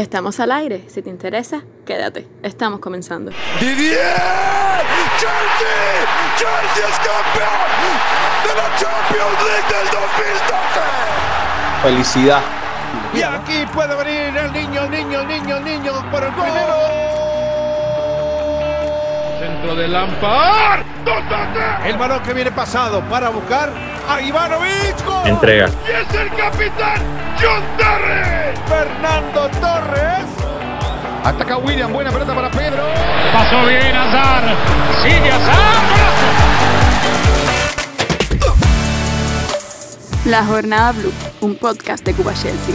Estamos al aire. Si te interesa, quédate. Estamos comenzando. ¡Didier! ¡Chelsea! ¡Chelsea es campeón de la Champions League del 2012! Felicidad. Y aquí puede venir el niño, el niño, el niño, el niño por el primero. Centro de Lampard. El balón que viene pasado para buscar a Ivanovic. ¡Gol! Entrega. ¡Y es el capitán John Terry! Fernando Torres. Ataca William, buena pelota para Pedro. Pasó bien Azar. Sigue Azar. La Jornada Blue, un podcast de Cuba Chelsea.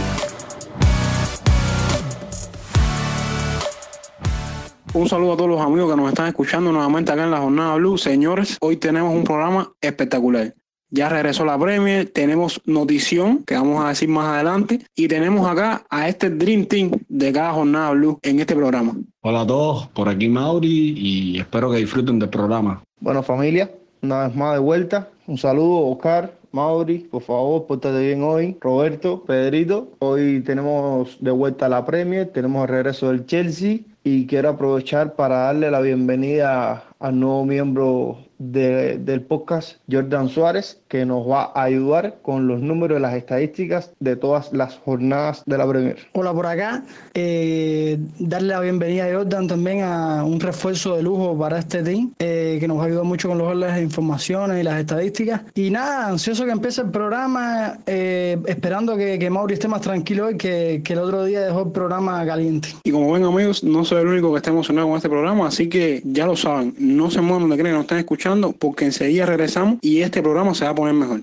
Un saludo a todos los amigos que nos están escuchando nuevamente acá en la Jornada Blue. Señores, hoy tenemos un programa espectacular. Ya regresó la Premier, tenemos notición que vamos a decir más adelante y tenemos acá a este Dream Team de cada Jornada Blue en este programa. Hola a todos, por aquí Mauri y espero que disfruten del programa. Bueno, familia, una vez más de vuelta. Un saludo, Oscar, Mauri, por favor, pórtate bien hoy. Roberto, Pedrito, hoy tenemos de vuelta la Premier, tenemos el regreso del Chelsea y quiero aprovechar para darle la bienvenida al nuevo miembro de- del podcast, Jordan Suárez, que nos va a ayudar con los números y las estadísticas de todas las jornadas de la Premier. Hola por acá. Eh, darle la bienvenida a Jordan también a un refuerzo de lujo para este team eh, que nos ayuda mucho con los de informaciones y las estadísticas. Y nada, ansioso que empiece el programa, eh, esperando que, que Mauri esté más tranquilo hoy que, que el otro día dejó el programa caliente. Y como ven amigos, no soy el único que está emocionado con este programa, así que ya lo saben, no se muevan donde creen que nos están escuchando porque enseguida regresamos y este programa se va a poner mejor.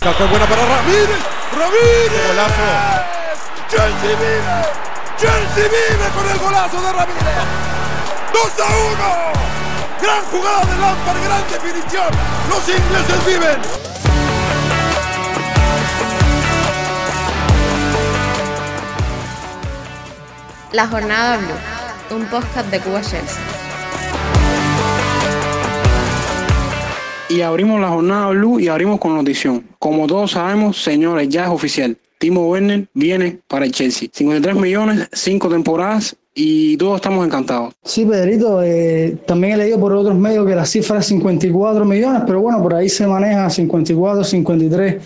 Saca buena para Ramírez. ¡Ramírez! ¡Chelsea vive! ¡Chelsea vive con el golazo de Ramírez! ¡2 a 1! ¡Gran jugada de Lampard! ¡Gran definición! ¡Los ingleses viven! La Jornada Blue, un podcast de Cuba Chelsea. Y abrimos la jornada Blue y abrimos con notición. Como todos sabemos, señores, ya es oficial. Timo Werner viene para el Chelsea. 53 millones, 5 temporadas y todos estamos encantados. Sí, Pedrito, eh, también he leído por otros medios que la cifra es 54 millones, pero bueno, por ahí se maneja 54, 53.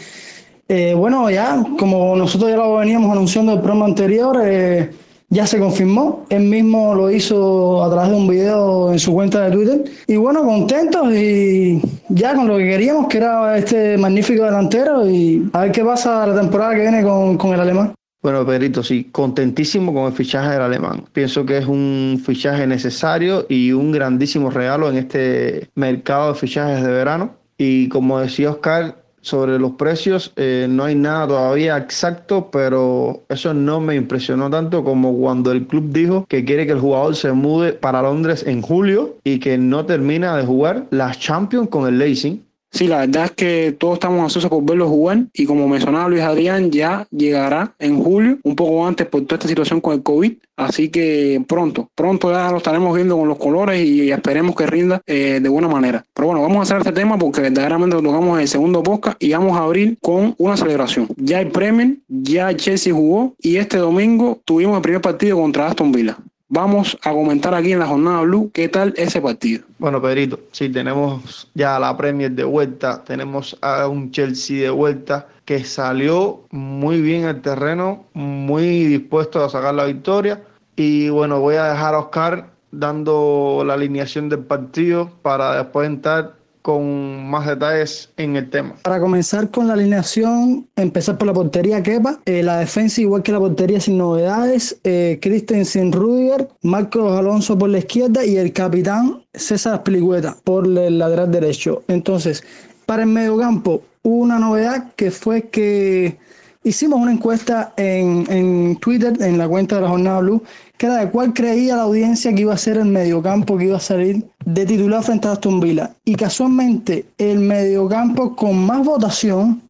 Eh, bueno, ya, como nosotros ya lo veníamos anunciando en el programa anterior, eh, ya se confirmó. Él mismo lo hizo a través de un video en su cuenta de Twitter. Y bueno, contentos y ya con lo que queríamos, que era este magnífico delantero. Y a ver qué pasa la temporada que viene con, con el alemán. Bueno, Pedrito, sí, contentísimo con el fichaje del alemán. Pienso que es un fichaje necesario y un grandísimo regalo en este mercado de fichajes de verano. Y como decía Oscar, sobre los precios, eh, no hay nada todavía exacto, pero eso no me impresionó tanto como cuando el club dijo que quiere que el jugador se mude para Londres en julio y que no termina de jugar la Champions con el Leipzig. Sí, la verdad es que todos estamos ansiosos por verlo jugar y como mencionaba Luis Adrián, ya llegará en julio, un poco antes por toda esta situación con el COVID, así que pronto, pronto ya lo estaremos viendo con los colores y esperemos que rinda eh, de buena manera. Pero bueno, vamos a hacer este tema porque verdaderamente lo tocamos en el segundo podcast y vamos a abrir con una celebración. Ya el Premier, ya el Chelsea jugó y este domingo tuvimos el primer partido contra Aston Villa. Vamos a comentar aquí en la jornada Blue qué tal ese partido. Bueno, Pedrito, sí, tenemos ya la Premier de vuelta, tenemos a un Chelsea de vuelta que salió muy bien al terreno, muy dispuesto a sacar la victoria. Y bueno, voy a dejar a Oscar dando la alineación del partido para después entrar con más detalles en el tema. Para comenzar con la alineación, empezar por la portería Kepa, eh, la defensa igual que la portería sin novedades, eh, Christensen Rudiger, Marcos Alonso por la izquierda y el capitán César Pilicueta por el lateral derecho. Entonces, para el mediocampo, una novedad que fue que hicimos una encuesta en, en Twitter, en la cuenta de la Jornada Blue, que era de cuál creía la audiencia que iba a ser el mediocampo que iba a salir de titular frente a Aston Villa. Y casualmente el mediocampo con más votación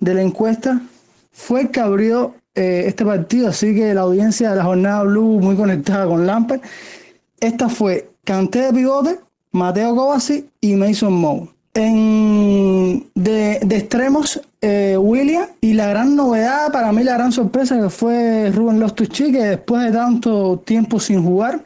de la encuesta fue el que abrió eh, este partido, así que la audiencia de la jornada Blue muy conectada con Lampard. Esta fue Canté de pivote, Mateo Kovacic y Mason Mount. En, de, de extremos, eh, William. Y la gran novedad, para mí la gran sorpresa que fue Rubén Loftus-Cheek, que después de tanto tiempo sin jugar,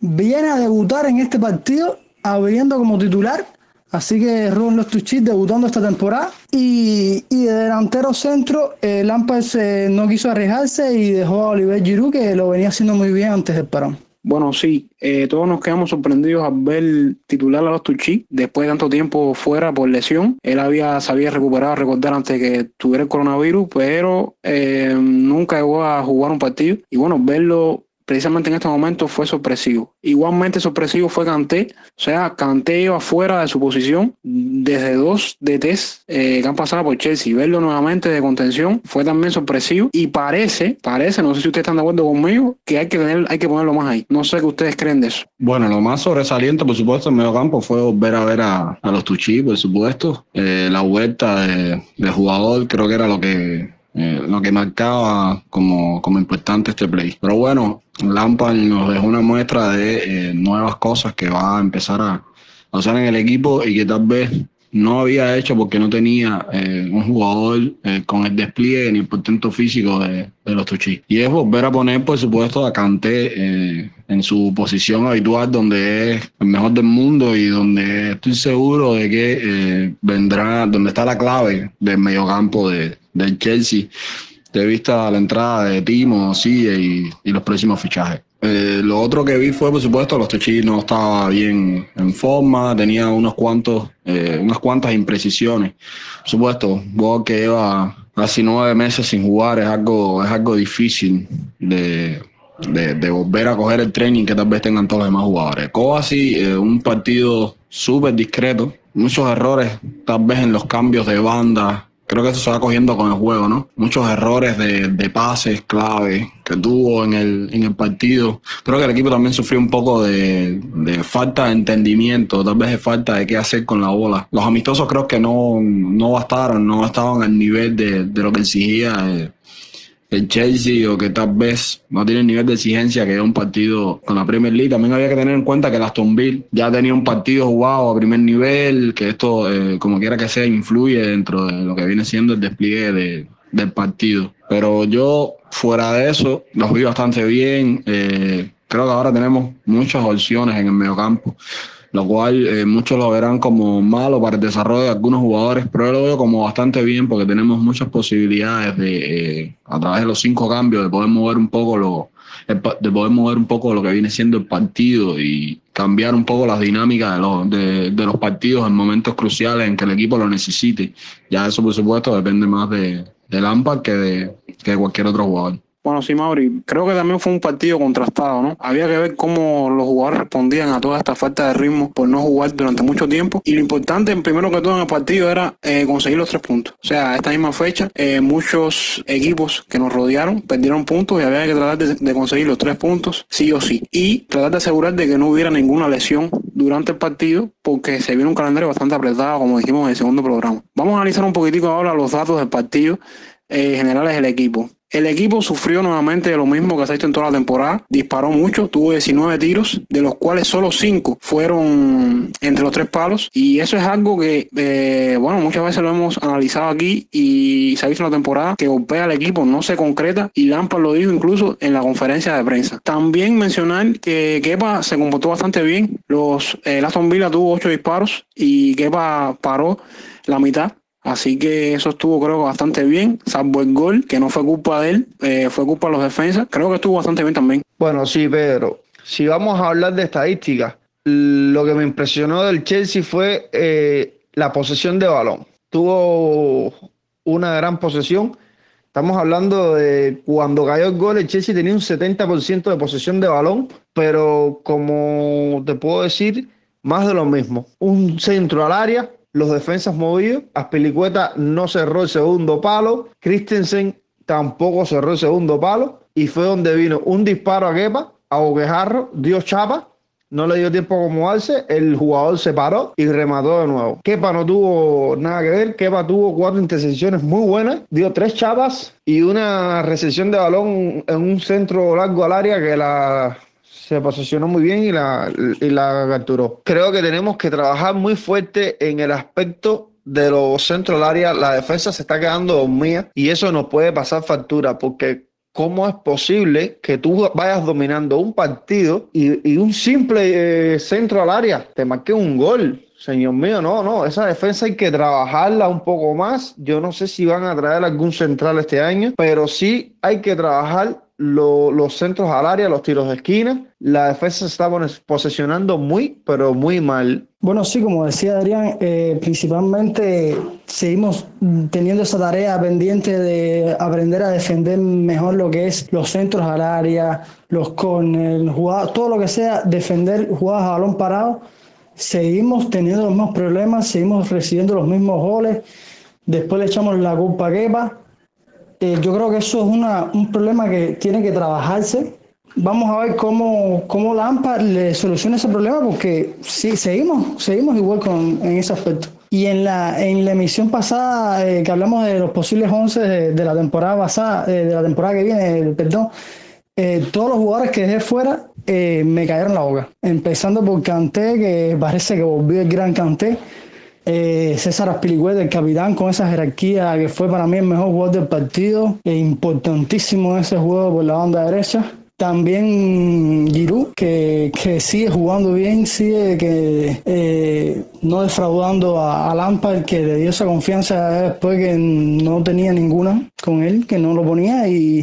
viene a debutar en este partido, abriendo como titular. Así que Rubén Loftus-Cheek debutando esta temporada. Y, y de delantero centro, eh, Lampard se- no quiso arriesgarse y dejó a Oliver Giroud, que lo venía haciendo muy bien antes del parón. Bueno, sí, eh, todos nos quedamos sorprendidos al ver titular a los Tuchí después de tanto tiempo fuera por lesión. Él había, se había recuperado, recordar, antes que tuviera el coronavirus, pero eh, nunca llegó a jugar un partido. Y bueno, verlo precisamente en este momento fue sorpresivo. Igualmente sorpresivo fue Kanté, o sea, Kanté iba fuera de su posición desde dos DTs eh, que han pasado por Chelsea. Verlo nuevamente de contención fue también sorpresivo y parece, parece, no sé si ustedes están de acuerdo conmigo, que hay que tener, hay que ponerlo más ahí. No sé qué ustedes creen de eso. Bueno, lo más sobresaliente, por supuesto, en medio campo fue volver a ver a, los Tuchí, por supuesto. Eh, la vuelta de, de jugador creo que era lo que eh, lo que marcaba como, como importante este play. Pero bueno, Lampard nos dejó una muestra de eh, nuevas cosas que va a empezar a, a usar en el equipo y que tal vez no había hecho porque no tenía eh, un jugador eh, con el despliegue ni el portento físico de, de los Tuchí. Y es volver a poner, por supuesto, a Kanté eh, en su posición habitual, donde es el mejor del mundo y donde estoy seguro de que eh, vendrá, donde está la clave del mediocampo de, del Chelsea, de vista a la entrada de Timo, Sille y, los próximos fichajes. Eh, lo otro que vi fue, por supuesto, los Tuchí no estaba bien en forma, tenía unos cuantos, eh, unas cuantas imprecisiones. Por supuesto, vos que lleva casi nueve meses sin jugar es algo, es algo difícil de, de, de volver a coger el training que tal vez tengan todos los demás jugadores. Kovacic, eh, un partido súper discreto, muchos errores tal vez en los cambios de banda, Creo que eso se va cogiendo con el juego, ¿no? Muchos errores de, de pases clave que tuvo en el, en el partido. Creo que el equipo también sufrió un poco de, de falta de entendimiento, tal vez de falta de qué hacer con la bola. Los amistosos creo que no, no bastaron, no estaban al nivel de, de lo que exigía eh, el Chelsea o que tal vez no tiene el nivel de exigencia que es un partido con la Premier League. También había que tener en cuenta que el Aston Villa ya tenía un partido jugado a primer nivel, que esto, eh, como quiera que sea, influye dentro de lo que viene siendo el despliegue de, del partido. Pero yo, fuera de eso, los vi bastante bien. Eh, creo que ahora tenemos muchas opciones en el mediocampo lo cual eh, muchos lo verán como malo para el desarrollo de algunos jugadores, pero lo veo como bastante bien porque tenemos muchas posibilidades de, eh, a través de los cinco cambios, de poder mover un poco lo, de poder mover un poco lo que viene siendo el partido y cambiar un poco las dinámicas de los, de, de los partidos en momentos cruciales en que el equipo lo necesite. Ya eso, por supuesto, depende más de, de Lampard que de, que de cualquier otro jugador. Bueno, sí, Mauri, creo que también fue un partido contrastado, ¿no? Había que ver cómo los jugadores respondían a toda esta falta de ritmo por no jugar durante mucho tiempo. Y lo importante, primero que todo en el partido, era eh, conseguir los tres puntos. O sea, a esta misma fecha, eh, muchos equipos que nos rodearon perdieron puntos y había que tratar de, conseguir los tres puntos, sí o sí. Y tratar de asegurar de que no hubiera ninguna lesión durante el partido, porque se viene un calendario bastante apretado, como dijimos en el segundo programa. Vamos a analizar un poquitico ahora los datos del partido eh, generales del equipo. El equipo sufrió nuevamente de lo mismo que se ha hecho en toda la temporada. Disparó mucho, tuvo 19 tiros, de los cuales solo 5 fueron entre los tres palos. Y eso es algo que, eh, bueno, muchas veces lo hemos analizado aquí y se ha visto en la temporada que golpea al equipo, no se concreta. Y Lampard lo dijo incluso en la conferencia de prensa. También mencionar que Kepa se comportó bastante bien. Los, eh, Aston Villa tuvo 8 disparos y Kepa paró la mitad. Así que eso estuvo creo bastante bien, salvo el gol, que no fue culpa de él, eh, fue culpa de los defensas. Creo que estuvo bastante bien también. Bueno, sí, Pedro. Si vamos a hablar de estadísticas, lo que me impresionó del Chelsea fue eh, la posesión de balón. Tuvo una gran posesión. Estamos hablando de cuando cayó el gol, el Chelsea tenía un 70% de posesión de balón, pero como te puedo decir, más de lo mismo. Un centro al área, los defensas movidos. Aspilicueta no cerró el segundo palo. Christensen tampoco cerró el segundo palo. Y fue donde vino un disparo a Kepa, a Boquejarro, dio chapa. No le dio tiempo a acomodarse. El jugador se paró y remató de nuevo. Kepa no tuvo nada que ver. Kepa tuvo cuatro intercepciones muy buenas. Dio tres chapas y una recepción de balón en un centro largo al área que la se posicionó muy bien y la, y la capturó. Creo que tenemos que trabajar muy fuerte en el aspecto de los centros del área, la defensa se está quedando dormida y eso nos puede pasar factura porque ¿cómo es posible que tú vayas dominando un partido y, un simple eh, centro al área te marque un gol? Señor mío, no, no, esa defensa hay que trabajarla un poco más. Yo no sé si van a traer algún central este año, pero sí hay que trabajar los centros al área, los tiros de esquina. La defensa se está posesionando muy, pero muy mal. Bueno, sí, como decía Adrián, eh, principalmente seguimos teniendo esa tarea pendiente de aprender a defender mejor lo que es los centros al área, los corners, todo lo que sea defender jugadas a balón parado. Seguimos teniendo los mismos problemas, seguimos recibiendo los mismos goles. Después le echamos la culpa a Kepa eh, yo creo que eso es una, un problema que tiene que trabajarse. Vamos a ver cómo, cómo Lampard le soluciona ese problema, porque sí, seguimos, seguimos igual con, en ese aspecto. Y en la, en la emisión pasada, eh, que hablamos de los posibles 11 de, la temporada pasada, eh, de la temporada que viene, perdón, todos los jugadores que dejé fuera me cayeron la boca. Empezando por Canté, que parece que volvió el gran Canté eh, César Aspilicueta, el capitán, con esa jerarquía que fue para mí el mejor jugador del partido, e importantísimo ese juego por la banda derecha. También Giroud, que, que, sigue jugando bien, sigue que eh, no defraudando a, a, Lampard, que le dio esa confianza después que no tenía ninguna con él, que no lo ponía y,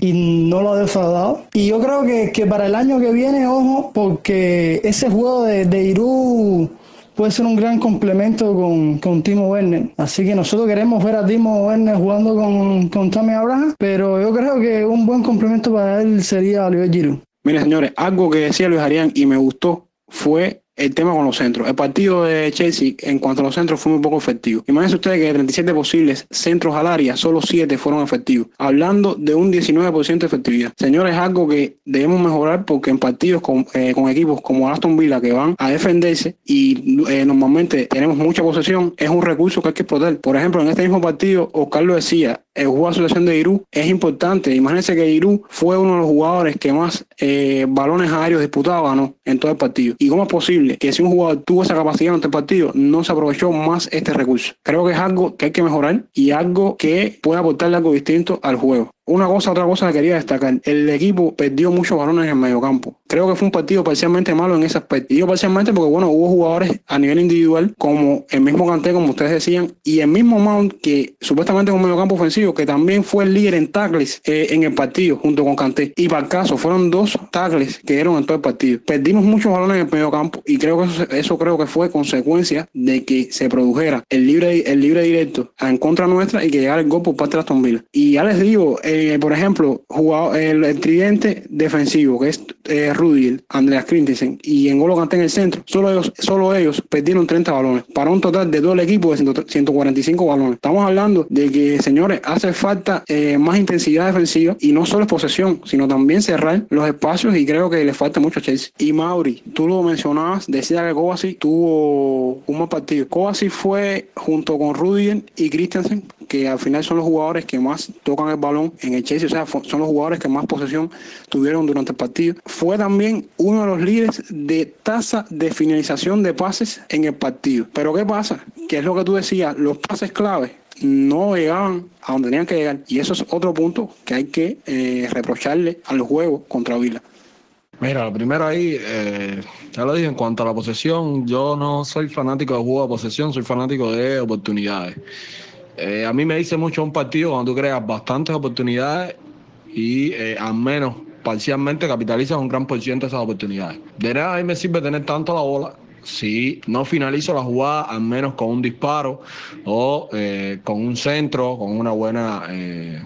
no lo ha defraudado. Y yo creo que, que, para el año que viene, ojo, porque ese juego de, de Giroud puede ser un gran complemento con, con Timo Werner. Así que nosotros queremos ver a Timo Werner jugando con, con Abraham, pero yo creo que un buen complemento para él sería Oliver Giroud. Mire, señores, algo que decía Luis Arián y me gustó fue el tema con los centros. El partido de Chelsea en cuanto a los centros fue muy poco efectivo. Imagínense ustedes que de 37 posibles centros al área, solo 7 fueron efectivos. Hablando de un 19% de efectividad. Señores, es algo que debemos mejorar porque en partidos con, eh, con equipos como Aston Villa que van a defenderse y eh, normalmente tenemos mucha posesión, es un recurso que hay que explotar. Por ejemplo, en este mismo partido, Oscar lo decía, el juego de asociación de Irú es importante. Imagínense que Irú fue uno de los jugadores que más eh, balones aéreos disputaba en todo el partido. ¿Y cómo es posible que si un jugador tuvo esa capacidad en este partido, no se aprovechó más este recurso? Creo que es algo que hay que mejorar y algo que puede aportarle algo distinto al juego. Una cosa, otra cosa que quería destacar. El equipo perdió muchos balones en el mediocampo. Creo que fue un partido parcialmente malo en ese aspecto. Y parcialmente porque, bueno, hubo jugadores a nivel individual, como el mismo Canté, como ustedes decían, y el mismo Mount, que supuestamente es un mediocampo ofensivo, que también fue el líder en tackles eh, en el partido, junto con Canté. Y para el caso, fueron dos tackles que dieron en todo el partido. Perdimos muchos balones en el mediocampo y creo que eso, eso creo que fue consecuencia de que se produjera el libre, el libre directo en contra nuestra y que llegara el gol por parte de Aston Villa. Y ya les digo, eh, por ejemplo, jugado, el, tridente defensivo, que es eh, Rudy, Andreas Christensen y Engolo Kanté en el centro, solo ellos, solo ellos perdieron 30 balones, para un total de todo el equipo de 145 balones. Estamos hablando de que, señores, hace falta eh, más intensidad defensiva y no solo es posesión, sino también cerrar los espacios y creo que le falta mucho a Chelsea. Y Mauri, tú lo mencionabas, decía que Kovacic tuvo un mal partido. Kovacic fue junto con Rudy y Christensen que al final son los jugadores que más tocan el balón en el Chelsea, o sea, son los jugadores que más posesión tuvieron durante el partido. Fue también uno de los líderes de tasa de finalización de pases en el partido. Pero ¿qué pasa? Que es lo que tú decías, los pases clave no llegaban a donde tenían que llegar. Y eso es otro punto que hay que eh, reprocharle al juego contra Vila. Mira, lo primero ahí, eh, ya lo dije, en cuanto a la posesión, yo no soy fanático de juego de posesión, soy fanático de oportunidades. Eh, a mí me dice mucho un partido cuando tú creas bastantes oportunidades y eh, al menos parcialmente capitalizas un gran por ciento de esas oportunidades. De nada a mí me sirve tener tanto la bola si no finalizo la jugada al menos con un disparo o eh, con un centro, con una buena,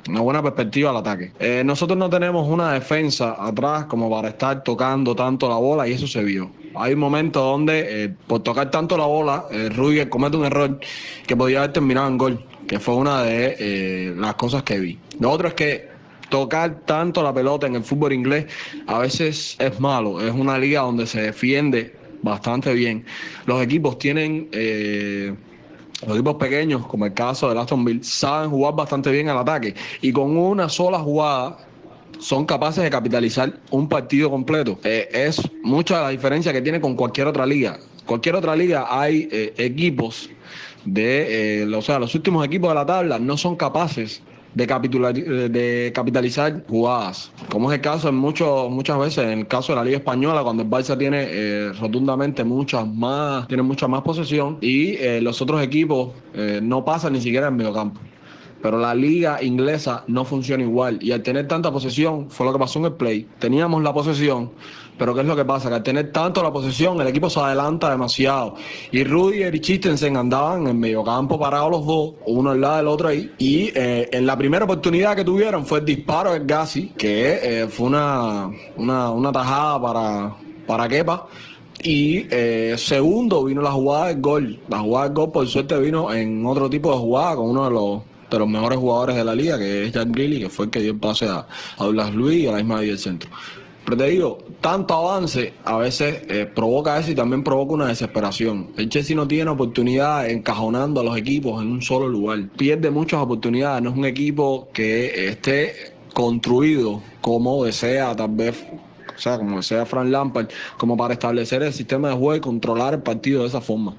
una buena perspectiva al ataque. nosotros no tenemos una defensa atrás como para estar tocando tanto la bola y eso se vio. Hay un momento donde por tocar tanto la bola, Rudiger comete un error que podía haber terminado en gol que fue una de eh, las cosas que vi. Lo otro es que tocar tanto la pelota en el fútbol inglés a veces es malo. Es una liga donde se defiende bastante bien. Los equipos tienen, eh, los equipos pequeños, como el caso de Aston Villa, saben jugar bastante bien al ataque y con una sola jugada son capaces de capitalizar un partido completo. Eh, es mucha la diferencia que tiene con cualquier otra liga. Cualquier otra liga hay equipos de, eh, o sea, los últimos equipos de la tabla no son capaces de, de capitalizar jugadas, como es el caso en muchos, muchas veces, en el caso de la Liga Española, cuando el Barça tiene eh, rotundamente muchas más, tiene mucha más posesión y eh, los otros equipos eh, no pasan ni siquiera en mediocampo. Pero la liga inglesa no funciona igual. Y al tener tanta posesión, fue lo que pasó en el play. Teníamos la posesión, pero ¿qué es lo que pasa? Que al tener tanto la posesión, el equipo se adelanta demasiado. Y Rudiger y Chistensen andaban en medio campo parados los dos, uno al lado del otro ahí. Y eh, en la primera oportunidad que tuvieron fue el disparo del Gassi, que eh, fue una, una, tajada para, para Kepa. Y eh, segundo vino la jugada del gol. La jugada del gol, por suerte, vino en otro tipo de jugada con uno de los de los mejores jugadores de la liga, que es Jack Greeley, que fue el que dio el pase a, a Douglas Luis y a la misma del centro. Pero te digo, tanto avance a veces eh, provoca eso y también provoca una desesperación. El Chelsea no tiene oportunidad encajonando a los equipos en un solo lugar. Pierde muchas oportunidades. No es un equipo que esté construido como desea tal vez o sea, como desea Frank Lampard, como para establecer el sistema de juego y controlar el partido de esa forma.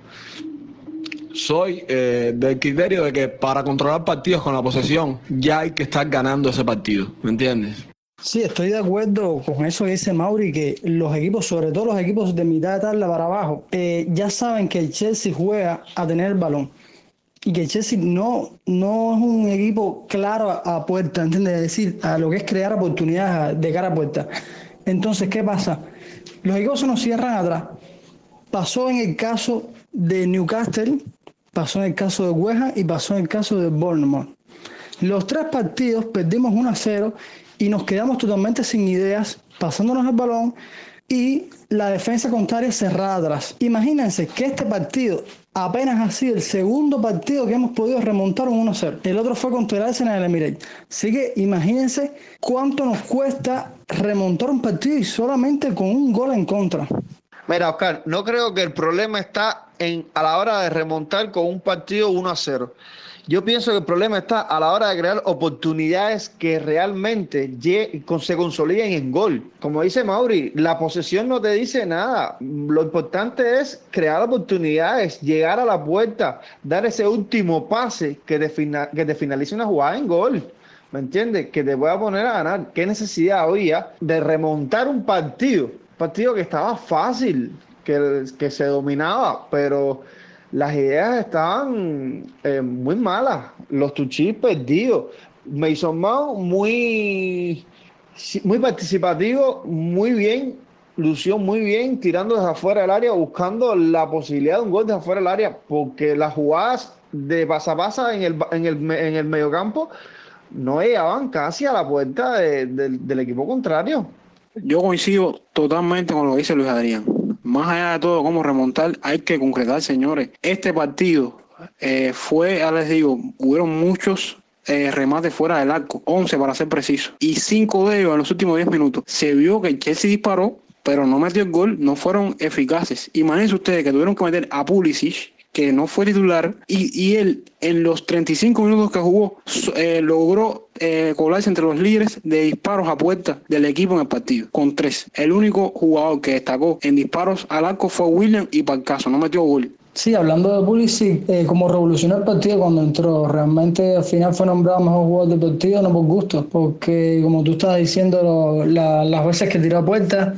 Soy eh, del criterio de que para controlar partidos con la posesión ya hay que estar ganando ese partido, ¿me entiendes? Sí, estoy de acuerdo con eso que dice Mauri, que los equipos, sobre todo los equipos de mitad de tabla para abajo, eh, ya saben que el Chelsea juega a tener el balón y que el Chelsea no, no es un equipo claro a, puerta, ¿entiendes? Es decir, a lo que es crear oportunidades de cara a puerta. Entonces, ¿qué pasa? Los equipos se nos cierran atrás. Pasó en el caso de Newcastle, pasó en el caso de Hueja y pasó en el caso de Bournemouth. Los tres partidos perdimos 1 a 0 y nos quedamos totalmente sin ideas, pasándonos el balón y la defensa contraria cerrada atrás. Imagínense que este partido apenas ha sido el segundo partido que hemos podido remontar un 1-0. El otro fue contra el Arsenal en el Emirates. Así que imagínense cuánto nos cuesta remontar un partido y solamente con un gol en contra. Mira, Oscar, no creo que el problema está en a la hora de remontar con un partido 1 a 0. Yo pienso que el problema está a la hora de crear oportunidades que realmente se consoliden en gol. Como dice Mauri, la posesión no te dice nada. Lo importante es crear oportunidades, llegar a la puerta, dar ese último pase que te, finalice una jugada en gol. ¿Me entiendes? Que te pueda poner a ganar. ¿Qué necesidad había de remontar un partido? Un partido que estaba fácil, que se dominaba, pero las ideas estaban eh, muy malas, los tuchis perdidos. Mason Mount muy, muy participativo, muy bien, lució muy bien, tirando desde afuera del área, buscando la posibilidad de un gol desde afuera del área, porque las jugadas de pasa pasa en el, en el, en el mediocampo no llegaban casi a la puerta del equipo contrario. Yo coincido totalmente con lo que dice Luis Adrián más allá de todo cómo remontar, hay que concretar, señores. Este partido eh, fue, ya les digo, hubieron muchos eh, remates fuera del arco, 11 para ser preciso, y 5 de ellos en los últimos 10 minutos. Se vio que el Chelsea disparó, pero no metió el gol, no fueron eficaces. Imagínense ustedes que tuvieron que meter a Pulisic, que no fue titular, y, y él en los 35 minutos que jugó eh, logró eh, colarse entre los líderes de disparos a puerta del equipo en el partido, con tres. El único jugador que destacó en disparos al arco fue William y para el caso, no metió gol. Sí, hablando de Pulisic, eh, como revolucionó el partido cuando entró, realmente al final fue nombrado mejor jugador del partido, no por gusto, porque como tú estabas diciendo, las veces que tiró a puerta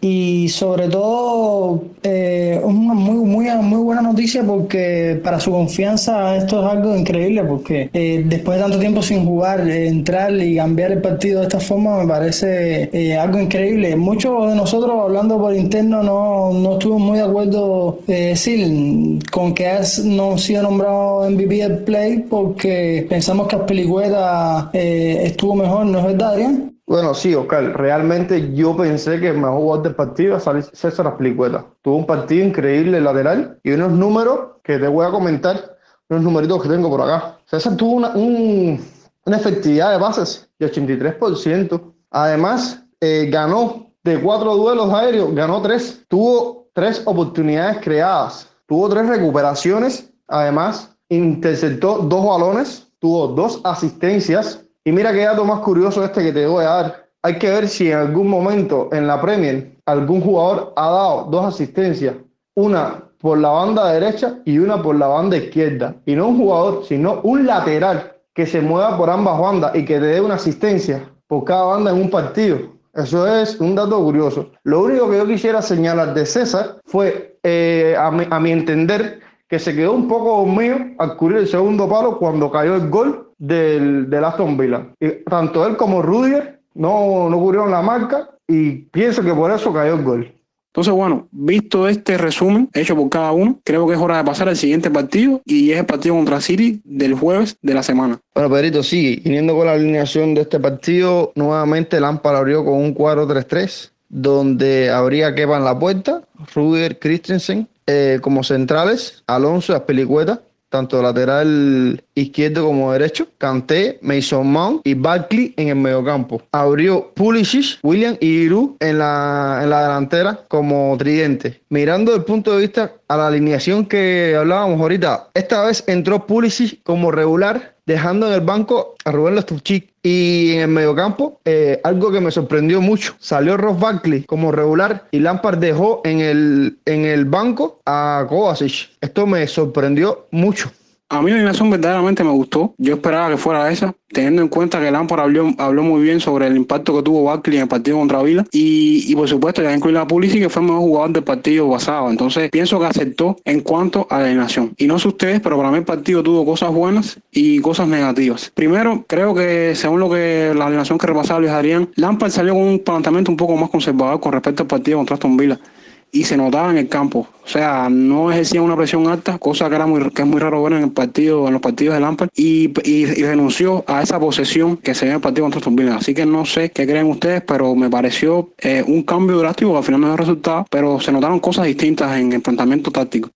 y sobre todo eh, una muy, muy, muy buena noticia porque para su confianza esto es algo increíble porque eh, después de tanto tiempo sin jugar, eh, entrar y cambiar el partido de esta forma me parece eh, algo increíble. Muchos de nosotros hablando por interno no, no estuvimos muy de acuerdo sí, con que no ha sido nombrado MVP del Play porque pensamos que Aspilicueta estuvo mejor, ¿no es verdad Adrián? Bueno, sí, Oscar, realmente yo pensé que el mejor jugador del partido es César Aspilicueta. Tuvo un partido increíble lateral y unos números que te voy a comentar, unos numeritos que tengo por acá. César tuvo una, una efectividad de bases de 83%. Además, eh, ganó de cuatro duelos aéreos, ganó tres. Tuvo tres oportunidades creadas, tuvo tres recuperaciones. Además, interceptó dos balones, tuvo dos asistencias y mira qué dato más curioso este que te voy a dar. Hay que ver si en algún momento en la Premier algún jugador ha dado dos asistencias, una por la banda derecha y una por la banda izquierda. Y no un jugador, sino un lateral que se mueva por ambas bandas y que te dé una asistencia por cada banda en un partido. Eso es un dato curioso. Lo único que yo quisiera señalar de César fue, eh, a, mi, a mi entender, que se quedó un poco dormido al cubrir el segundo palo cuando cayó el gol del, del Aston Villa. Y tanto él como Rudiger no, no cubrieron la marca y pienso que por eso cayó el gol. Entonces, bueno, visto este resumen hecho por cada uno, creo que es hora de pasar al siguiente partido y es el partido contra City del jueves de la semana. Bueno, Pedrito, sí, viniendo con la alineación de este partido, nuevamente Lampard abrió con un 4-3-3, donde habría Kepa en la puerta, Rudiger, Christensen eh, como centrales, Alonso y Aspelicueta, tanto lateral izquierdo como derecho, Kanté, Mason Mount y Barkley en el mediocampo. Abrió Pulisic, William y Giroud en la, en la delantera como tridente. Mirando el punto de vista a la alineación que hablábamos ahorita, esta vez entró Pulisic como regular, dejando en el banco a Rubén Loftus-Cheek y en el mediocampo, eh, algo que me sorprendió mucho, salió Ross Barkley como regular y Lampard dejó en el, en el banco a Kovacic. Esto me sorprendió mucho. A mí la alineación verdaderamente me gustó. Yo esperaba que fuera esa, teniendo en cuenta que Lampard habló, muy bien sobre el impacto que tuvo Barkley en el partido contra Vila. Y, y por supuesto, ya incluir a Pulisic, que fue el mejor jugador del partido pasado. Entonces, pienso que aceptó en cuanto a la alineación. Y no sé ustedes, pero para mí el partido tuvo cosas buenas y cosas negativas. Primero, creo que según lo que la alineación que repasaba Luis Adrián, Lampard salió con un planteamiento un poco más conservador con respecto al partido contra Aston Villa y se notaba en el campo. O sea, no ejercía una presión alta, cosa que era muy que es muy raro ver en el partido, en los partidos de Lampard, y, y, renunció a esa posesión que se ve en el partido contra Villa. Así que no sé qué creen ustedes, pero me pareció eh, un cambio drástico que al final no dio resultado, pero se notaron cosas distintas en el planteamiento táctico.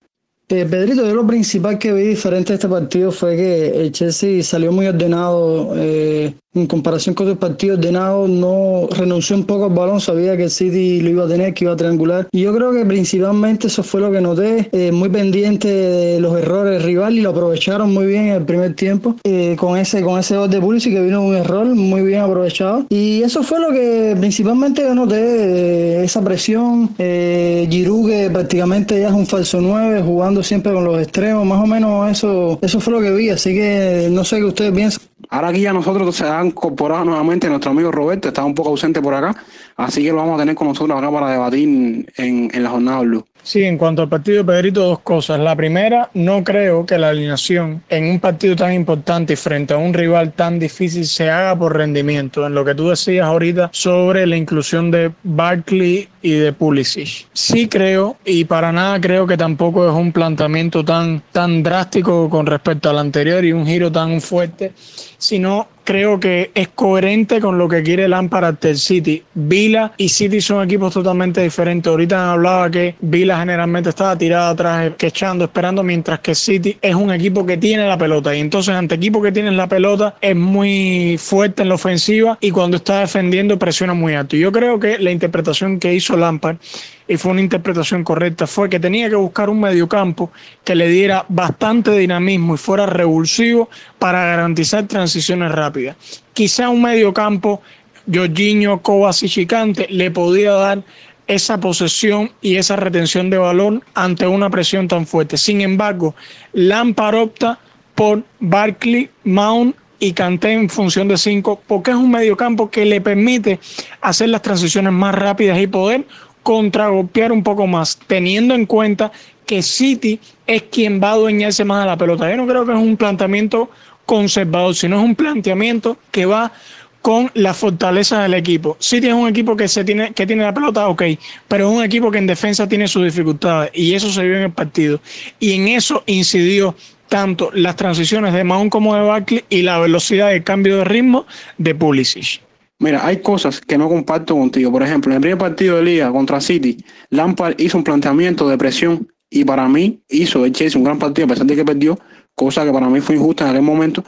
Eh, Pedrito, yo lo principal que vi diferente de este partido fue que el Chelsea salió muy ordenado eh, en comparación con otros partidos ordenados, no renunció un poco al balón, sabía que el City lo iba a tener, que iba a triangular. Y yo creo que principalmente eso fue lo que noté, eh, muy pendiente de los errores del rival y lo aprovecharon muy bien en el primer tiempo, eh, con ese con ese gol de Pulisic que vino un error muy bien aprovechado. Y eso fue lo que principalmente yo noté, eh, esa presión, eh, Giroud que prácticamente ya es un falso 9, jugando siempre con los extremos, más o menos eso, eso fue lo que vi, así que no sé qué ustedes piensan. Ahora aquí ya nosotros se han incorporado nuevamente nuestro amigo Roberto, está un poco ausente por acá, así que lo vamos a tener con nosotros acá para debatir en, en la jornada Blue. Sí, en cuanto al partido de Pedrito, dos cosas. La primera, no creo que la alineación en un partido tan importante y frente a un rival tan difícil se haga por rendimiento. En lo que tú decías ahorita sobre la inclusión de Barkley y de Pulisic. Sí creo, y para nada creo que tampoco es un planteamiento tan, tan drástico con respecto al anterior y un giro tan fuerte, sino creo que es coherente con lo que quiere Lampard ante el City. Vila y City son equipos totalmente diferentes. Ahorita hablaba que Vila generalmente estaba tirado atrás, quechando, esperando, mientras que City es un equipo que tiene la pelota. Y entonces ante equipo que tiene la pelota es muy fuerte en la ofensiva y cuando está defendiendo presiona muy alto. Yo creo que la interpretación que hizo Lampard y fue una interpretación correcta, fue que tenía que buscar un mediocampo que le diera bastante dinamismo y fuera revulsivo para garantizar transiciones rápidas. Quizá un mediocampo, Jorginho, Kovacic y Kante, le podía dar esa posesión y esa retención de balón ante una presión tan fuerte. Sin embargo, Lampard opta por Barkley, Mount y Kanté en función de 5 porque es un mediocampo que le permite hacer las transiciones más rápidas y poder contragolpear un poco más, teniendo en cuenta que City es quien va a adueñarse más de la pelota. Yo no creo que es un planteamiento conservador, sino es un planteamiento que va con la fortaleza del equipo. City es un equipo que se tiene que tiene la pelota, ok, pero es un equipo que en defensa tiene sus dificultades y eso se vio en el partido. Y en eso incidió tanto las transiciones de Mahon como de Barkley y la velocidad de cambio de ritmo de Pulisic. Mira, hay cosas que no comparto contigo. Por ejemplo, en el primer partido de liga contra City, Lampard hizo un planteamiento de presión y para mí hizo el Chelsea un gran partido a pesar de que perdió, cosa que para mí fue injusta en aquel momento,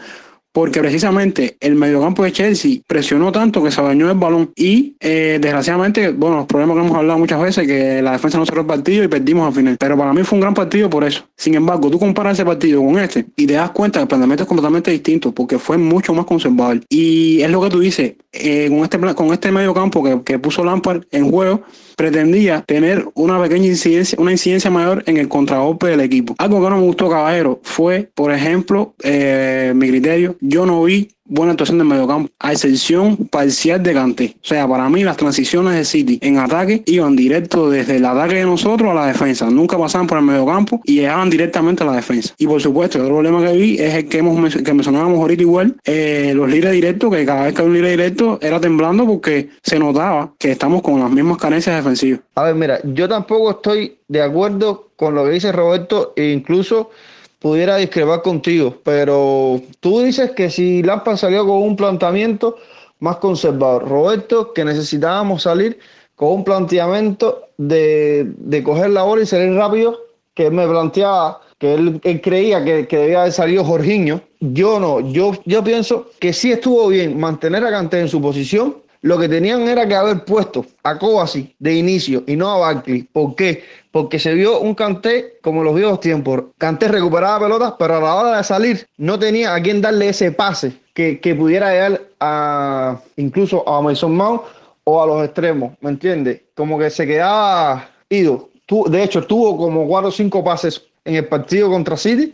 porque precisamente el mediocampo de Chelsea presionó tanto que se bañó el balón y eh, desgraciadamente, bueno, los problemas que hemos hablado muchas veces, que la defensa no cerró el partido y perdimos al final, pero para mí fue un gran partido por eso. Sin embargo, tú comparas ese partido con este y te das cuenta que el planteamiento es completamente distinto porque fue mucho más conservador. Y es lo que tú dices, eh, con, este, con este medio campo que, que puso Lampard en juego, pretendía tener una pequeña incidencia, una incidencia mayor en el contragolpe del equipo. Algo que no me gustó, caballero, fue, por ejemplo, eh, mi criterio, yo no vi buena actuación del mediocampo, a excepción parcial de Kanté. O sea, para mí las transiciones de City en ataque iban directo desde el ataque de nosotros a la defensa. Nunca pasaban por el mediocampo y llegaban directamente a la defensa. Y por supuesto, el otro problema que vi es el que, hemos, que mencionábamos ahorita igual, eh, los líderes directos, que cada vez que hay un líder directo era temblando porque se notaba que estamos con las mismas carencias defensivas. A ver, mira, yo tampoco estoy de acuerdo con lo que dice Roberto e incluso pudiera discrepar contigo, pero tú dices que si Lampan salió con un planteamiento más conservador, Roberto, que necesitábamos salir con un planteamiento de, de coger la bola y salir rápido, que me planteaba que él, creía que, que, debía haber salido Jorginho. Yo no, yo, yo pienso que sí estuvo bien mantener a Kanté en su posición, lo que tenían era que haber puesto a Kovacic de inicio y no a Barkley. ¿Por qué? Porque se vio un Canté como los viejos tiempos. Canté recuperaba pelotas, pero a la hora de salir no tenía a quien darle ese pase que, que pudiera llegar a incluso a Mason Mount o a los extremos, ¿me entiendes? Como que se quedaba ido. de hecho, tuvo como cuatro o cinco pases en el partido contra City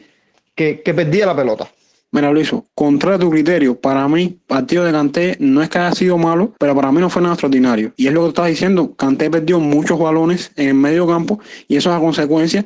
que, que perdía la pelota. Mira, Luiso, contra tu criterio, para mí, partido de Canté no es que haya sido malo, pero para mí no fue nada extraordinario. Y es lo que estás diciendo, Canté perdió muchos balones en el medio campo y eso es a consecuencia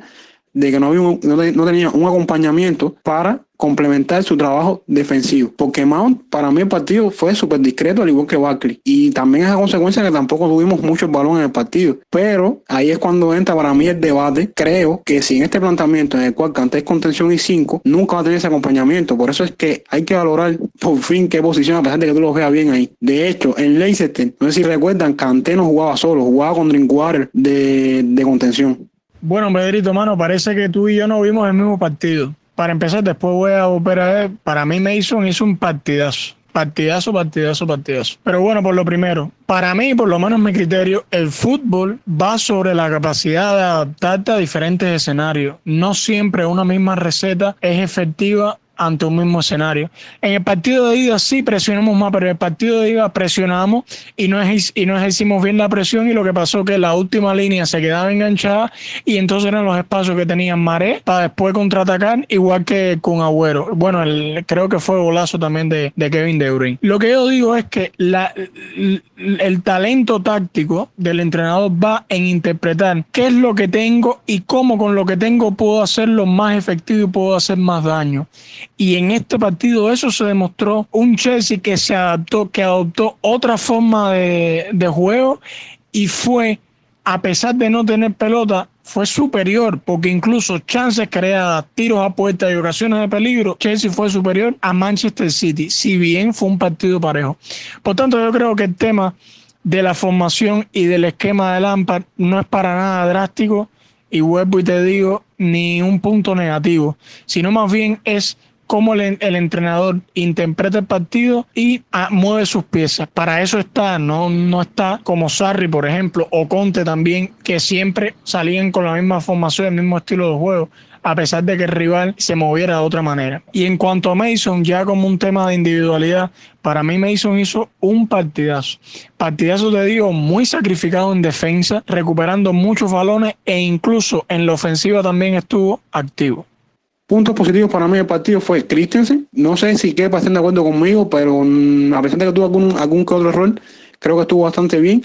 de que no, había un, no, tenía un acompañamiento para complementar su trabajo defensivo. Porque Mount, para mí el partido fue súper discreto, al igual que Barkley. Y también es a consecuencia que tampoco tuvimos muchos balones en el partido. Pero ahí es cuando entra para mí el debate. Creo que si en este planteamiento en el cual Canté es contención y 5, nunca va a tener ese acompañamiento. Por eso es que hay que valorar por fin qué posición, a pesar de que tú lo veas bien ahí. De hecho, en Leicester, no sé si recuerdan, Canté no jugaba solo, jugaba con Drinkwater de, de contención. Bueno, Pedrito, mano, parece que tú y yo no vimos el mismo partido. Para empezar, después voy a ver. Para mí, Mason hizo un partidazo. Partidazo, partidazo, partidazo. Pero bueno, por lo primero, para mí, por lo menos mi criterio, el fútbol va sobre la capacidad de adaptarte a diferentes escenarios. No siempre una misma receta es efectiva ante un mismo escenario. En el partido de ida sí presionamos más, pero en el partido de ida presionamos y no, y no ejercimos bien la presión y lo que pasó que la última línea se quedaba enganchada y entonces eran los espacios que tenían Maré para después contraatacar, igual que con Agüero. Bueno, el, creo que fue golazo también de, de Kevin De Bruyne. Lo que yo digo es que la, el talento táctico del entrenador va en interpretar qué es lo que tengo y cómo con lo que tengo puedo hacerlo más efectivo y puedo hacer más daño. Y en este partido eso se demostró un Chelsea que se adaptó, que adoptó otra forma de, de juego y fue, a pesar de no tener pelota, fue superior, porque incluso chances creadas, tiros a puerta y ocasiones de peligro, Chelsea fue superior a Manchester City, si bien fue un partido parejo. Por tanto, yo creo que el tema de la formación y del esquema de Lampard no es para nada drástico y vuelvo y te digo, ni un punto negativo, sino más bien es cómo el, entrenador interpreta el partido y ah, mueve sus piezas. Para eso está, no, no está como Sarri, por ejemplo, o Conte también, que siempre salían con la misma formación, el mismo estilo de juego a pesar de que el rival se moviera de otra manera. Y en cuanto a Mason, ya como un tema de individualidad, para mí Mason hizo un partidazo. Partidazo, te digo, muy sacrificado en defensa, recuperando muchos balones e incluso en la ofensiva también estuvo activo. Puntos positivos para mí del partido fue Christensen. No sé si queda estén de acuerdo conmigo, pero mm, a pesar de que tuvo algún, algún que otro error, creo que estuvo bastante bien.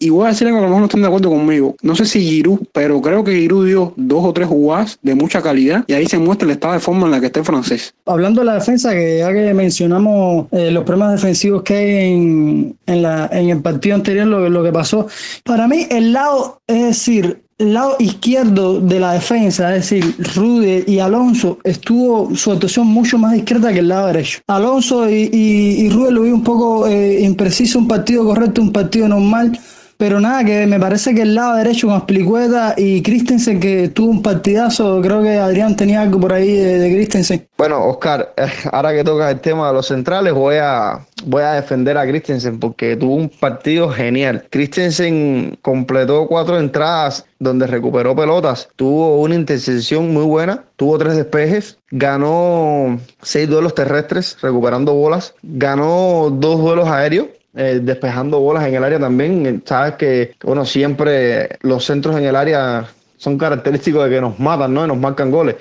Y voy a decir que a lo mejor no están de acuerdo conmigo. No sé si Giroud, pero creo que Giroud dio dos o tres jugadas de mucha calidad y ahí se muestra el estado de forma en la que está el francés. Hablando de la defensa, que ya que mencionamos eh, los problemas defensivos que hay en, en, la, en el partido anterior, lo, que pasó, para mí el lado, es decir, lado izquierdo de la defensa, es decir, Rude y Alonso, estuvo su actuación mucho más discreta que el lado derecho. Alonso y, y, y Rude lo vi un poco eh, impreciso, un partido correcto, un partido normal. Pero nada, que me parece que el lado derecho con Asplicueta y Christensen, que tuvo un partidazo, creo que Adrián tenía algo por ahí de, de Christensen. Bueno, Oscar, ahora que tocas el tema de los centrales, voy a, voy a defender a Christensen porque tuvo un partido genial. Christensen completó cuatro entradas donde recuperó pelotas, tuvo una intercepción muy buena, tuvo tres despejes, ganó seis duelos terrestres recuperando bolas, ganó dos duelos aéreos eh, despejando bolas en el área también. Eh, Sabes que, bueno, siempre los centros en el área son característicos de que nos matan, ¿no? Y nos marcan goles.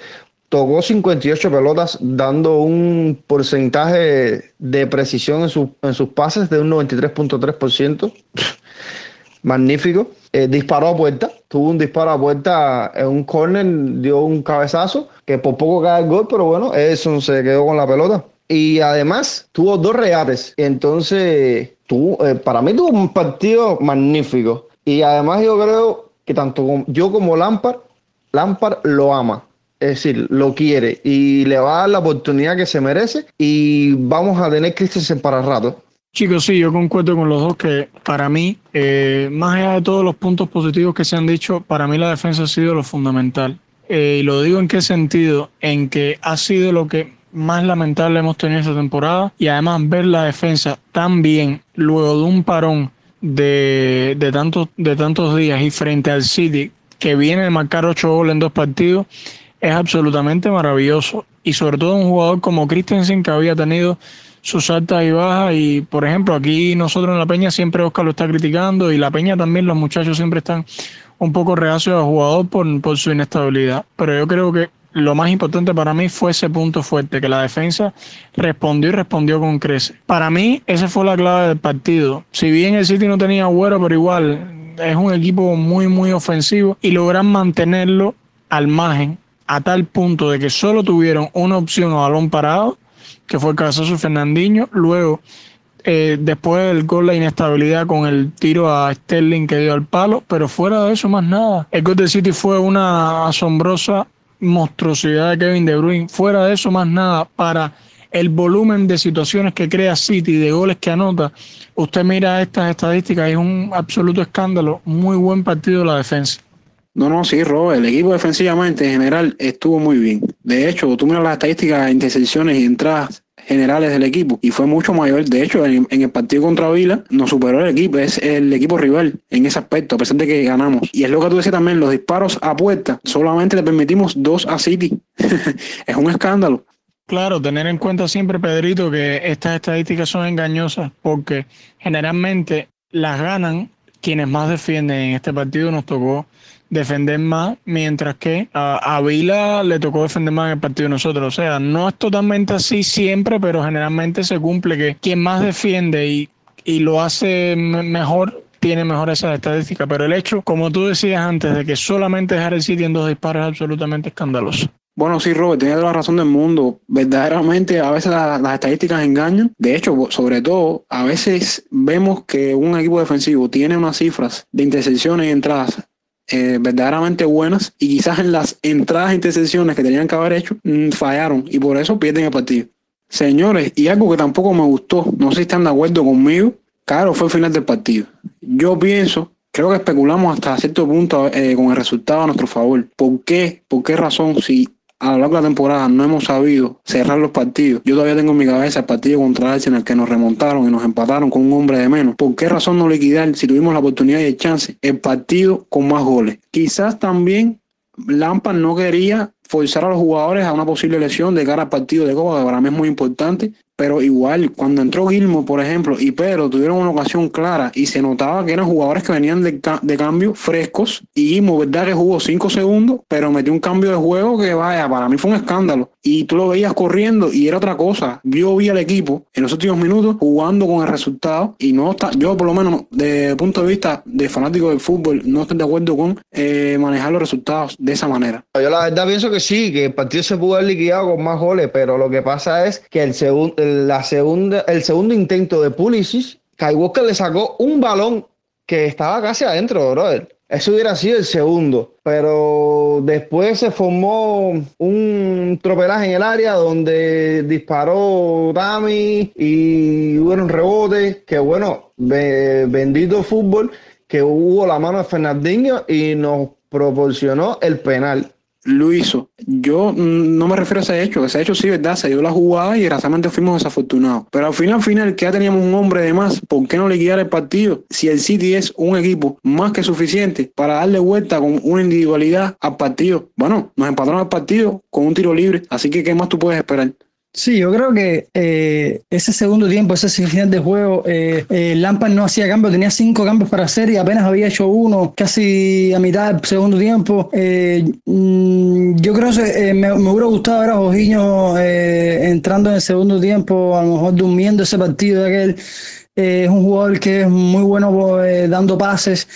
Tocó 58 pelotas, dando un porcentaje de precisión en, su- en sus pases de un 93.3%. Magnífico. Eh, disparó a puerta, tuvo un disparo a puerta en un corner, dio un cabezazo, que por poco cae el gol, pero bueno, Edson se quedó con la pelota. Y además tuvo dos regates. Entonces, tuvo, eh, para mí tuvo un partido magnífico. Y además yo creo que tanto como- yo como Lampard, Lampard lo ama. Es decir, lo quiere y le va a dar la oportunidad que se merece y vamos a tener Christensen para rato. Chicos, sí, yo concuerdo con los dos que para mí, eh, más allá de todos los puntos positivos que se han dicho, para mí la defensa ha sido lo fundamental. Eh, y lo digo en qué sentido, en que ha sido lo que más lamentable hemos tenido esta temporada. Y además ver la defensa tan bien luego de un parón de, de, tantos, de tantos días y frente al City que viene de marcar ocho goles en dos partidos es absolutamente maravilloso. Y sobre todo un jugador como Christensen que había tenido sus altas y bajas. Y por ejemplo aquí nosotros en la Peña siempre Oscar lo está criticando. Y la Peña también los muchachos siempre están un poco reacios al jugador por, por su inestabilidad. Pero yo creo que lo más importante para mí fue ese punto fuerte, que la defensa respondió y respondió con crece. Para mí, esa fue la clave del partido. Si bien el City no tenía güero, pero igual es un equipo muy, muy ofensivo y logran mantenerlo al margen a tal punto de que solo tuvieron una opción a balón parado, que fue el de Fernandinho. Luego, eh, después del gol, la inestabilidad con el tiro a Sterling que dio al palo, pero fuera de eso, más nada. El gol City fue una asombrosa monstruosidad de Kevin De Bruyne. Fuera de eso, más nada, para el volumen de situaciones que crea City, de goles que anota, usted mira estas estadísticas, es un absoluto escándalo. Muy buen partido la defensa. No, no, sí, Robert, el equipo defensivamente en general estuvo muy bien. De hecho, tú miras las estadísticas intercepciones y entradas generales del equipo y fue mucho mayor. De hecho, en, el partido contra Vila nos superó el equipo, es el equipo rival en ese aspecto, a pesar de que ganamos. Y es lo que tú decías también, los disparos a puerta, solamente le permitimos dos a City. es un escándalo. Claro, tener en cuenta siempre, Pedrito, que estas estadísticas son engañosas porque generalmente las ganan quienes más defienden. En este partido nos tocó defender más, mientras que a, Vila le tocó defender más en el partido de nosotros. O sea, no es totalmente así siempre, pero generalmente se cumple que quien más defiende y, y lo hace mejor tiene mejor esas estadísticas. Pero el hecho, como tú decías antes, de que solamente dejar el sitio en dos disparos es absolutamente escandaloso. Bueno, sí, Robert, tienes la razón del mundo. Verdaderamente, a veces la, las estadísticas engañan. De hecho, sobre todo, a veces vemos que un equipo defensivo tiene unas cifras de intercepciones y entradas eh, verdaderamente buenas y quizás en las entradas e intercepciones que tenían que haber hecho mmm, fallaron y por eso pierden el partido. Señores, y algo que tampoco me gustó, no sé si están de acuerdo conmigo, claro, fue el final del partido. Yo pienso, creo que especulamos hasta cierto punto eh, con el resultado a nuestro favor. ¿Por qué? ¿Por qué razón? Si a lo largo de la temporada no hemos sabido cerrar los partidos. Yo todavía tengo en mi cabeza el partido contra Arsenal que nos remontaron y nos empataron con un hombre de menos. ¿Por qué razón no liquidar, si tuvimos la oportunidad y el chance, el partido con más goles? Quizás también Lampard no quería forzar a los jugadores a una posible lesión de cara al partido de Copa, que para mí es muy importante. Pero igual, cuando entró Gilmo, por ejemplo, y Pedro tuvieron una ocasión clara y se notaba que eran jugadores que venían de, de cambio frescos. Y Gilmo, verdad que jugó cinco segundos, pero metió un cambio de juego que vaya, para mí fue un escándalo. Y tú lo veías corriendo y era otra cosa. Yo vi al equipo en los últimos minutos jugando con el resultado y no está, yo por lo menos el punto de vista de fanático del fútbol, no estoy de acuerdo con eh, manejar los resultados de esa manera. Yo la verdad pienso que sí, que el partido se pudo haber liquidado con más goles, pero lo que pasa es que el segundo la segunda, el segundo intento de Pulisic, Kai Walker le sacó un balón que estaba casi adentro, brother. Eso hubiera sido el segundo, pero después se formó un tropelaje en el área donde disparó Dami y hubo un rebote, que bueno, be, bendito fútbol, que hubo la mano de Fernandinho y nos proporcionó el penal lo hizo. Yo no me refiero a ese hecho, ese hecho sí, ¿verdad? Se dio la jugada y desgraciadamente fuimos desafortunados. Pero al final, al final, que ya teníamos un hombre de más, ¿por qué no le guiar el partido? Si el City es un equipo más que suficiente para darle vuelta con una individualidad al partido. Bueno, nos empataron el partido con un tiro libre, así que ¿qué más tú puedes esperar? Sí, yo creo que eh, ese segundo tiempo, ese final de juego, eh, eh, Lampard no hacía cambios, tenía cinco cambios para hacer y apenas había hecho uno casi a mitad del segundo tiempo. Mm, yo creo que me, hubiera gustado ver a Jorginho entrando en el segundo tiempo, a lo mejor durmiendo ese partido de aquel. es un jugador que es muy bueno dando pases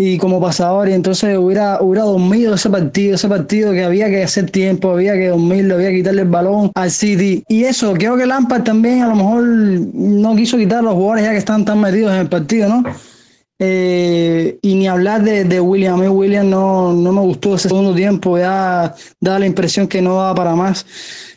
y como pasador, y entonces hubiera, hubiera dormido ese partido, ese partido que había que hacer tiempo, había que dormirlo, había que quitarle el balón al City. Y eso, creo que Lampard también a lo mejor no quiso quitar a los jugadores ya que están tan metidos en el partido, ¿no? Eh, y ni hablar de, de, William. A mí William no, no me gustó ese segundo tiempo, ya da la impresión que no daba para más.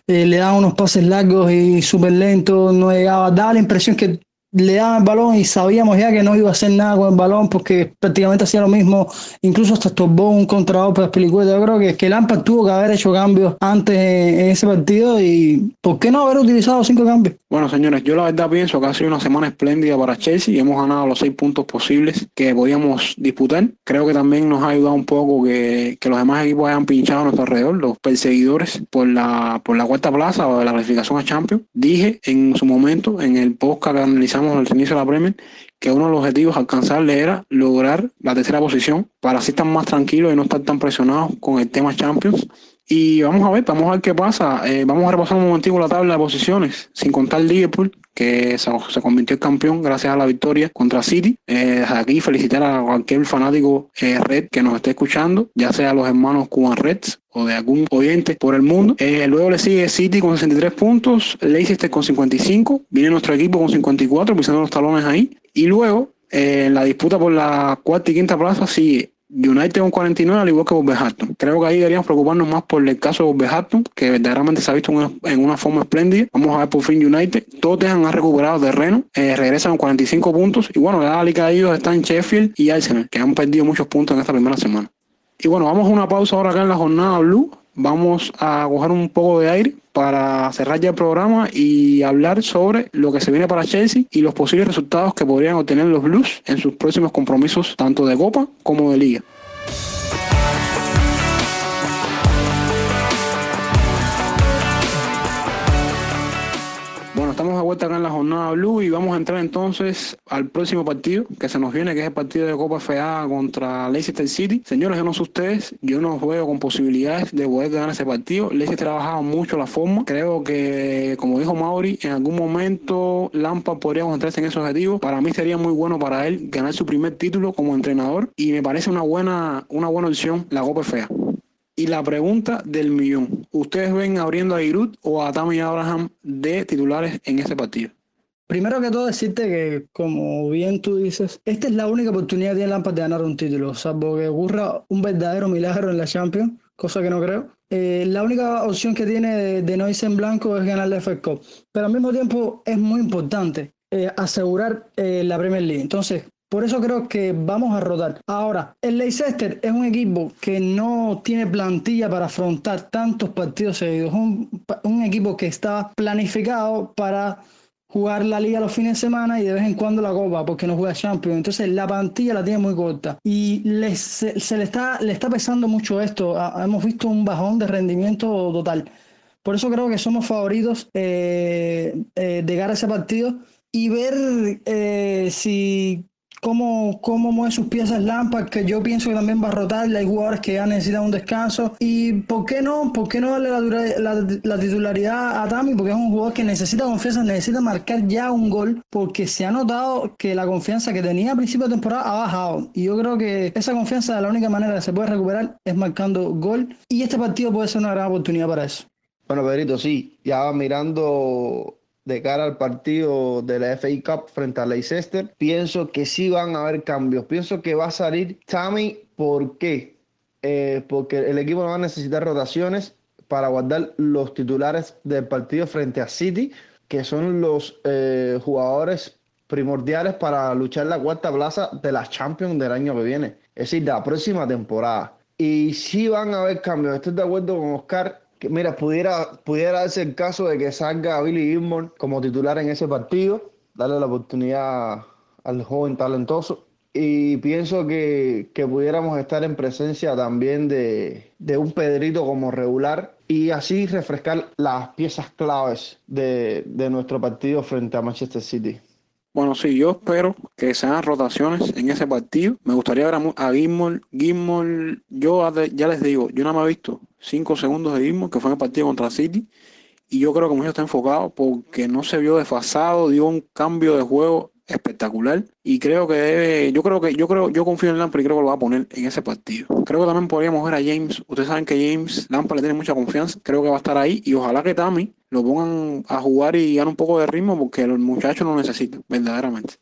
Eh, le daba unos pases largos y súper lentos, no llegaba, daba la impresión que le daban el balón y sabíamos ya que no iba a hacer nada con el balón porque prácticamente hacía lo mismo, incluso hasta estorbó un contrato para Pelicueta. Yo creo que, que Lampard tuvo que haber hecho cambios antes en, ese partido y ¿por qué no haber utilizado cinco cambios? Bueno, señores, yo la verdad pienso que ha sido una semana espléndida para Chelsea y hemos ganado los seis puntos posibles que podíamos disputar. Creo que también nos ha ayudado un poco que, que los demás equipos hayan pinchado a nuestro alrededor, los perseguidores por la, por la cuarta plaza o la clasificación a Champions. Dije en su momento, en el podcast que analizamos al inicio de la Premier, que uno de los objetivos alcanzarle era lograr la tercera posición para así estar más tranquilos y no estar tan presionados con el tema Champions. Y vamos a ver, vamos a ver qué pasa. Eh, vamos a repasar un momentico la tabla de posiciones, sin contar Liverpool, que se, convirtió en campeón gracias a la victoria contra City. Eh, aquí felicitar a cualquier fanático eh, Red que nos esté escuchando, ya sea los hermanos Cuban Reds o de algún oyente por el mundo. Eh, luego le sigue City con 63 puntos, Leicester con 55, viene nuestro equipo con 54, pisando los talones ahí. Y luego, en la disputa por la cuarta y quinta plaza sigue United con 49 al igual que Wolverhampton. Creo que ahí deberíamos preocuparnos más por el caso de Wolverhampton, que verdaderamente se ha visto en una, forma espléndida. Vamos a ver por fin United. Tottenham ha recuperado terreno, eh, regresan con 45 puntos y bueno, la liga de ellos está en Sheffield y Arsenal, que han perdido muchos puntos en esta primera semana. Y bueno, vamos a una pausa ahora acá en la jornada Blue. Vamos a coger un poco de aire para cerrar ya el programa y hablar sobre lo que se viene para Chelsea y los posibles resultados que podrían obtener los Blues en sus próximos compromisos tanto de Copa como de Liga. Vuelta acá en la jornada Blue y vamos a entrar entonces al próximo partido que se nos viene, que es el partido de Copa FA contra Leicester City. Señores, yo no sé ustedes, yo no juego con posibilidades de poder ganar ese partido. Leicester ha trabajado mucho la forma. Creo que, como dijo Mauri, en algún momento Lampa podría concentrarse en ese objetivo. Para mí sería muy bueno para él ganar su primer título como entrenador y me parece una buena, una buena opción la Copa FA. Y la pregunta del millón. ¿Ustedes ven abriendo a Giroud o a Tammy Abraham de titulares en ese partido? Primero que todo decirte que, como bien tú dices, esta es la única oportunidad que tiene Lampard de ganar un título, salvo que ocurra un verdadero milagro en la Champions, cosa que no creo. Eh, la única opción que tiene de, no irse en blanco es ganar la FA Cup, pero al mismo tiempo es muy importante eh, asegurar eh, la Premier League. Entonces, por eso creo que vamos a rodar. Ahora, el Leicester es un equipo que no tiene plantilla para afrontar tantos partidos seguidos. Un, un equipo que está planificado para jugar la liga los fines de semana y de vez en cuando la copa porque no juega Champions. Entonces la plantilla la tiene muy corta y se, le, está, le está pesando mucho esto. hemos visto un bajón de rendimiento total. Por eso creo que somos favoritos eh, eh, de cara a ese partido y ver eh, si cómo, cómo mueve sus piezas Lampard, que yo pienso que también va a rotar, hay jugadores que ya necesitan un descanso. Y ¿por qué no? ¿Por qué no darle la, titularidad a Tami? Porque es un jugador que necesita confianza, necesita marcar ya un gol, porque se ha notado que la confianza que tenía a principio de temporada ha bajado. Y yo creo que esa confianza, la única manera que se puede recuperar es marcando gol. Y este partido puede ser una gran oportunidad para eso. Bueno, Pedrito, sí, ya mirando de cara al partido de la FA Cup frente a Leicester, pienso que sí van a haber cambios. Pienso que va a salir Tammy. ¿Por qué? Eh, porque el equipo no va a necesitar rotaciones para guardar los titulares del partido frente a City, que son los eh, jugadores primordiales para luchar la cuarta plaza de la Champions del año que viene, es decir, de la próxima temporada. Y sí van a haber cambios. Estoy de acuerdo con Oscar mira, pudiera, pudiera darse el caso de que salga Billy Gilmore como titular en ese partido, darle la oportunidad al joven talentoso. Y pienso que, pudiéramos estar en presencia también de, un Pedrito como regular y así refrescar las piezas claves de, de nuestro partido frente a Manchester City. Bueno, sí, yo espero que sean rotaciones en ese partido. Me gustaría ver a, a Gilmore. Gilmore, yo ya les digo, yo no me he visto cinco segundos de Gilmore, que fue en el partido contra City. Y yo creo que mucho está enfocado porque no se vio desfasado, dio un cambio de juego espectacular y creo que debe, yo creo que yo creo yo confío en Lampard y creo que lo va a poner en ese partido. Creo que también podríamos ver a James. Ustedes saben que James Lampard le tiene mucha confianza, creo que va a estar ahí y ojalá que Tammy lo pongan a jugar y gane un poco de ritmo porque los muchachos lo necesitan verdaderamente.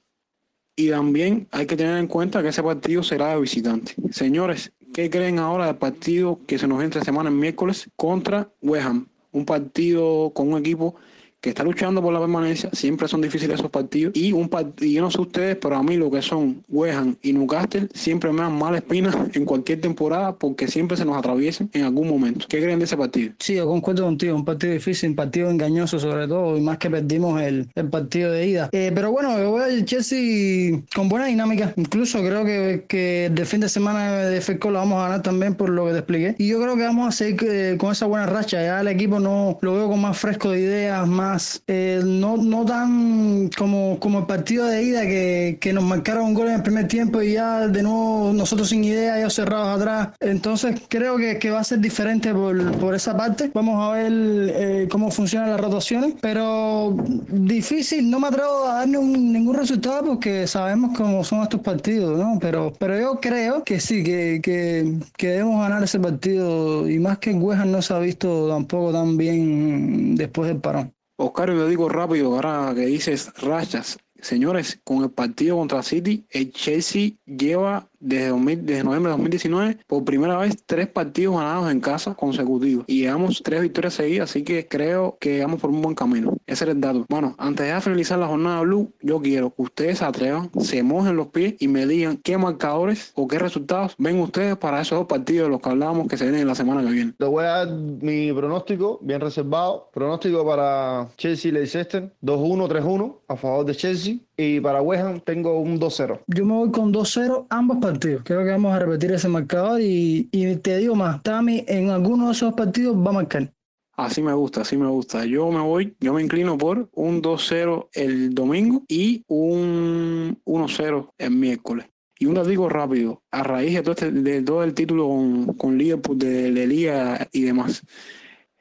Y también hay que tener en cuenta que ese partido será de visitante. Señores, ¿qué creen ahora del partido que se nos entra semana miércoles contra West Ham? Un partido con un equipo que está luchando por la permanencia, siempre son difíciles esos partidos. Y un y yo no sé ustedes, pero a mí lo que son West y Newcastle siempre me dan mala espina en cualquier temporada porque siempre se nos atraviesan en algún momento. ¿Qué creen de ese partido? Sí, yo concuerdo contigo, un partido difícil, un partido engañoso sobre todo, y más que perdimos el, el partido de ida. Eh, pero bueno, yo voy al Chelsea con buena dinámica, incluso creo que, que el fin de semana de FECO lo vamos a ganar también por lo que te expliqué. Y yo creo que vamos a seguir eh, con esa buena racha, ya el equipo no lo veo con más fresco de ideas, más eh, no, no tan como, como el partido de ida que, nos marcaron un gol en el primer tiempo y ya de nuevo nosotros sin idea, ya cerrados atrás. Entonces creo que, va a ser diferente por, esa parte. Vamos a ver eh, cómo funcionan las rotaciones, pero difícil, no me atrevo a dar ningún resultado porque sabemos cómo son estos partidos, ¿no? Pero, yo creo que sí, que, que, que debemos ganar ese partido y más que Huejan no se ha visto tampoco tan bien después del parón. Oscar, yo digo rápido, ahora que dices rachas. Señores, con el partido contra City, el Chelsea lleva desde, noviembre de 2019 por primera vez tres partidos ganados en casa consecutivos y llevamos tres victorias seguidas, así que creo que vamos por un buen camino. Ese es el dato. Bueno, antes de finalizar la jornada Blue, yo quiero que ustedes se atrevan, se mojen los pies y me digan qué marcadores o qué resultados ven ustedes para esos dos partidos de los que hablábamos que se vienen la semana que viene. Le voy a dar mi pronóstico, bien reservado. Pronóstico para Chelsea Leicester, 2-1, 3-1 a favor de Chelsea. Y para West Ham tengo un 2-0. Yo me voy con 2-0 ambos partidos. Creo que vamos a repetir ese marcador y, y te digo más, Tami en alguno de esos partidos va a marcar. Así me gusta, así me gusta. Yo me voy, yo me inclino por un 2-0 el domingo y un 1-0 el miércoles. Y un digo rápido, a raíz de todo, este, de todo el título con, con Liverpool, de, de Liga y demás.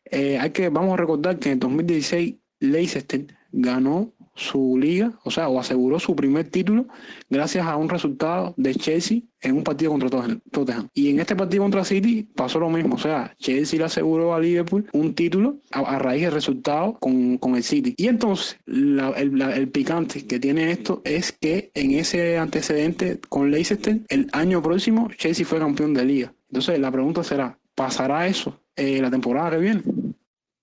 Eh, hay que, vamos a recordar que en 2016 Leicester ganó su liga, o sea, o aseguró su primer título gracias a un resultado de Chelsea en un partido contra Tottenham. Y en este partido contra City pasó lo mismo, o sea, Chelsea le aseguró a Liverpool un título a, raíz del resultado con, el City. Y entonces, el, picante que tiene esto es que en ese antecedente con Leicester, el año próximo Chelsea fue campeón de liga. Entonces, la pregunta será, ¿pasará eso eh, la temporada que viene?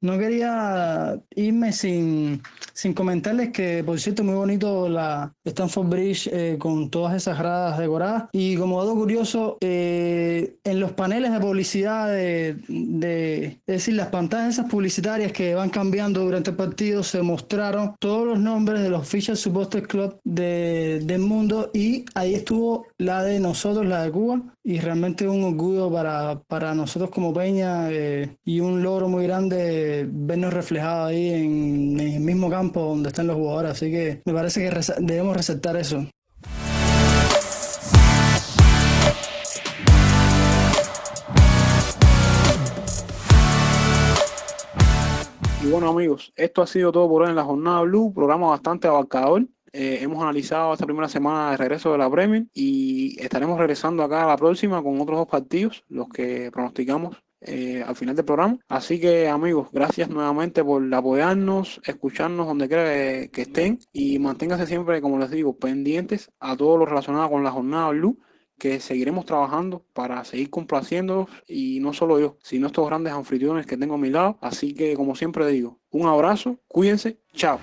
No quería irme sin, sin comentarles que, por cierto, muy bonito la Stanford Bridge eh, con todas esas gradas decoradas. Y como dato curioso, eh, en los paneles de publicidad, de, es decir, las pantallas esas publicitarias que van cambiando durante el partido, se mostraron todos los nombres de los Fisher Supporters Club de, del mundo y ahí estuvo la de nosotros, la de Cuba. Y realmente un orgullo para, para nosotros como Peña eh, y un logro muy grande vernos reflejados ahí en, el mismo campo donde están los jugadores. Así que me parece que debemos resaltar eso. Y bueno amigos, esto ha sido todo por hoy en la jornada Blue, programa bastante abarcador. Eh, hemos analizado esta primera semana de regreso de la Premier y estaremos regresando acá a la próxima con otros dos partidos, los que pronosticamos eh, al final del programa. Así que amigos, gracias nuevamente por apoyarnos, escucharnos donde quiera que, estén y manténganse siempre, como les digo, pendientes a todo lo relacionado con la jornada Blue que seguiremos trabajando para seguir complaciéndolos y no solo yo, sino estos grandes anfitriones que tengo a mi lado. Así que como siempre digo, un abrazo, cuídense, chao.